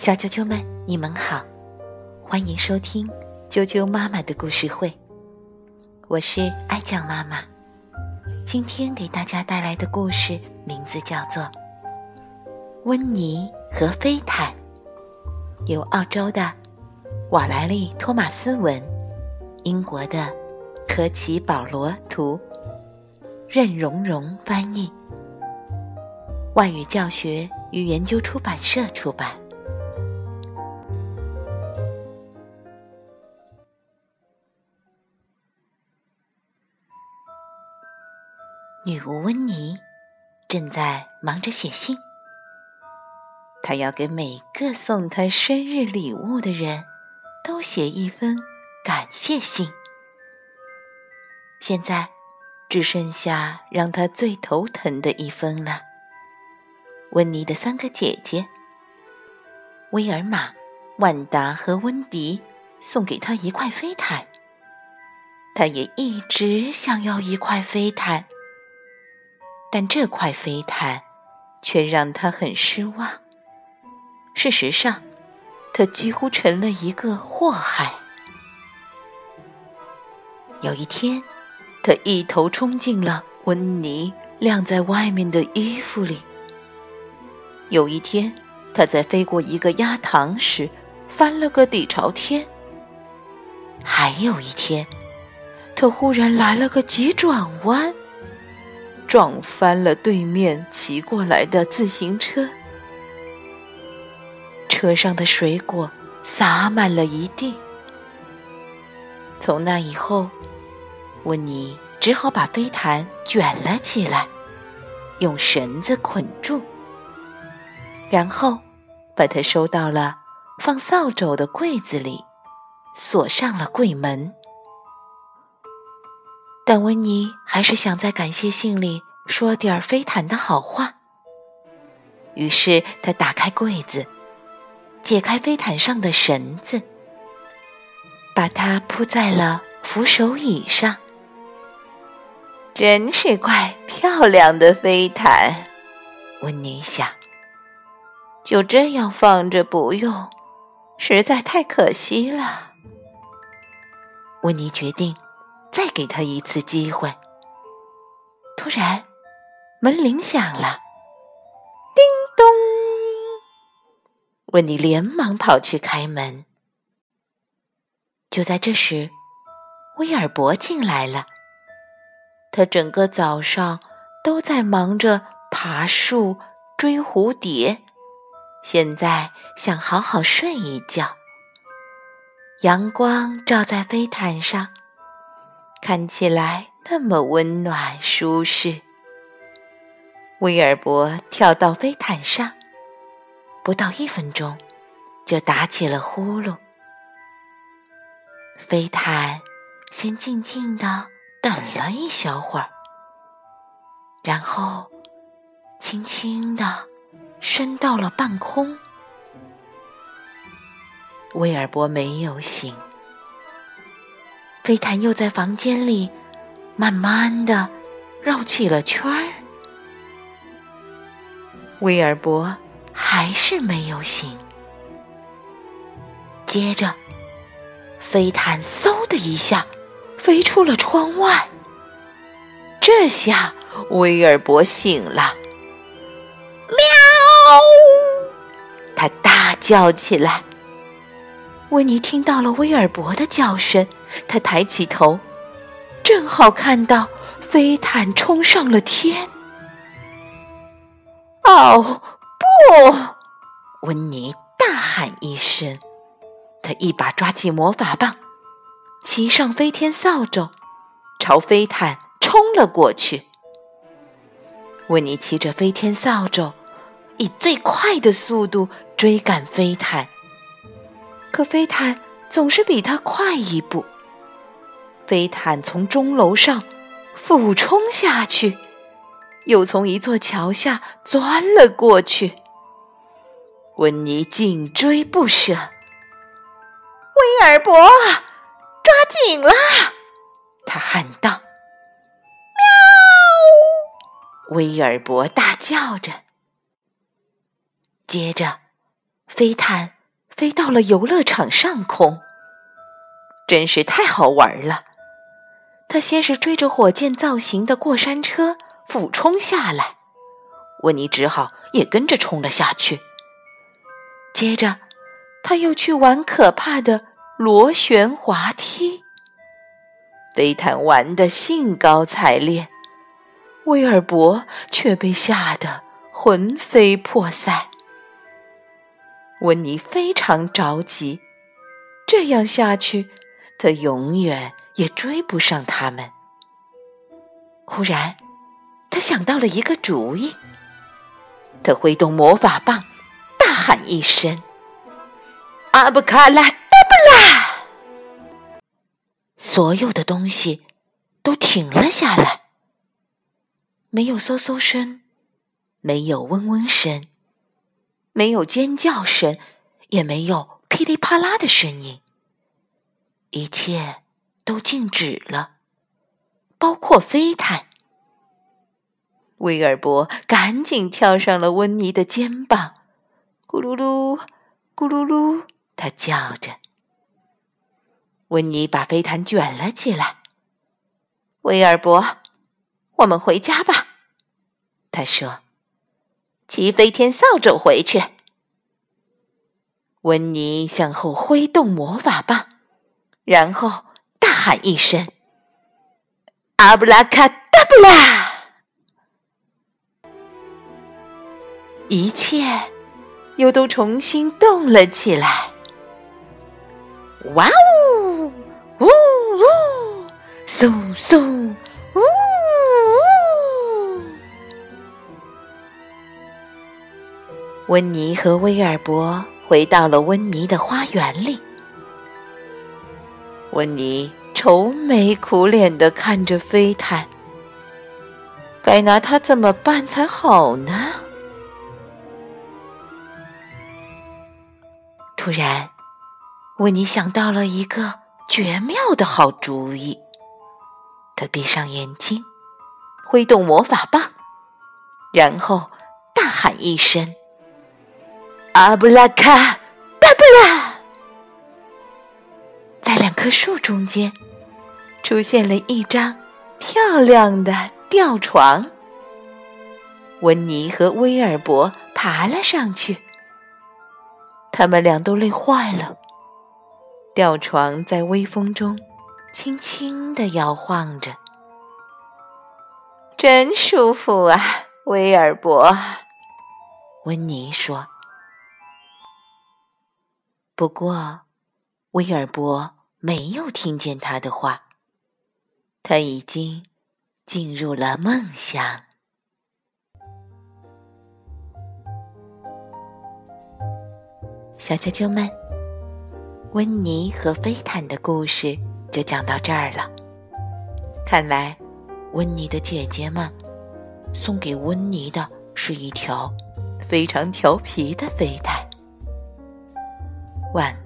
小啾啾们，你们好，欢迎收听啾啾妈妈的故事会。我是爱酱妈妈，今天给大家带来的故事名字叫做《温妮和飞毯》，由澳洲的瓦莱丽·托马斯文，英国的科奇·保罗图，任蓉蓉翻译，外语教学与研究出版社出版。女巫温妮正在忙着写信，她要给每个送她生日礼物的人都写一封感谢信。现在只剩下让她最头疼的一封了。温妮的三个姐姐威尔玛、万达和温迪送给她一块飞毯，她也一直想要一块飞毯。但这块飞毯却让他很失望。事实上，他几乎成了一个祸害。有一天，他一头冲进了温妮晾在外面的衣服里。有一天，他在飞过一个鸭塘时翻了个底朝天。还有一天，他忽然来了个急转弯。撞翻了对面骑过来的自行车，车上的水果洒满了一地。从那以后，温妮只好把飞毯卷了起来，用绳子捆住，然后把它收到了放扫帚的柜子里，锁上了柜门。但温妮还是想在感谢信里说点儿飞毯的好话。于是他打开柜子，解开飞毯上的绳子，把它铺在了扶手椅上。真是块漂亮的飞毯，温妮想。就这样放着不用，实在太可惜了。温妮决定。再给他一次机会。突然，门铃响了，叮咚！温妮连忙跑去开门。就在这时，威尔伯进来了。他整个早上都在忙着爬树、追蝴蝶，现在想好好睡一觉。阳光照在飞毯上。看起来那么温暖舒适。威尔伯跳到飞毯上，不到一分钟，就打起了呼噜。飞毯先静静的等了一小会儿，然后轻轻的升到了半空。威尔伯没有醒。飞毯又在房间里慢慢的绕起了圈儿，威尔伯还是没有醒。接着，飞毯嗖的一下飞出了窗外。这下威尔伯醒了，喵！他大叫起来。温妮听到了威尔伯的叫声，他抬起头，正好看到飞毯冲上了天。哦，不！温妮大喊一声，他一把抓起魔法棒，骑上飞天扫帚，朝飞毯冲了过去。温妮骑着飞天扫帚，以最快的速度追赶飞毯。可飞毯总是比他快一步。飞毯从钟楼上俯冲下去，又从一座桥下钻了过去。温妮紧追不舍。威尔伯，抓紧了！他喊道。喵！威尔伯大叫着。接着。飞毯飞到了游乐场上空，真是太好玩了。他先是追着火箭造型的过山车俯冲下来，温妮只好也跟着冲了下去。接着，他又去玩可怕的螺旋滑梯。飞毯玩得兴高采烈，威尔伯却被吓得魂飞魄散。温妮非常着急，这样下去，他永远。也追不上他们。忽然，他想到了一个主意。他挥动魔法棒，大喊一声：“阿布卡拉达布拉！”所有的东西都停了下来，没有嗖嗖声，没有嗡嗡声，没有尖叫声，也没有噼里啪啦的声音，一切。都静止了，包括飞毯。威尔伯赶紧跳上了温妮的肩膀，咕噜噜，咕噜噜，他叫着。温妮把飞毯卷了起来。威尔伯，我们回家吧，他说：“骑飞天扫帚回去。”温妮向后挥动魔法棒，然后大。喊一声：“阿布拉卡达布拉！”一切又都重新动了起来。哇呜呜呜，嗖嗖温妮和威尔伯回到了温妮的花园里。温妮。愁眉苦脸的看着飞毯，该拿它怎么办才好呢？突然，温妮想到了一个绝妙的好主意。他闭上眼睛，挥动魔法棒，然后大喊一声：“阿布拉卡达布拉！”在两棵树中间。出现了一张漂亮的吊床，温妮和威尔伯爬了上去。他们俩都累坏了。吊床在微风中轻轻地摇晃着，真舒服啊！威尔伯，温妮说。不过，威尔伯没有听见他的话。他已经进入了梦乡。小啾啾们，温妮和飞毯的故事就讲到这儿了。看来，温妮的姐姐们送给温妮的是一条非常调皮的飞毯。晚。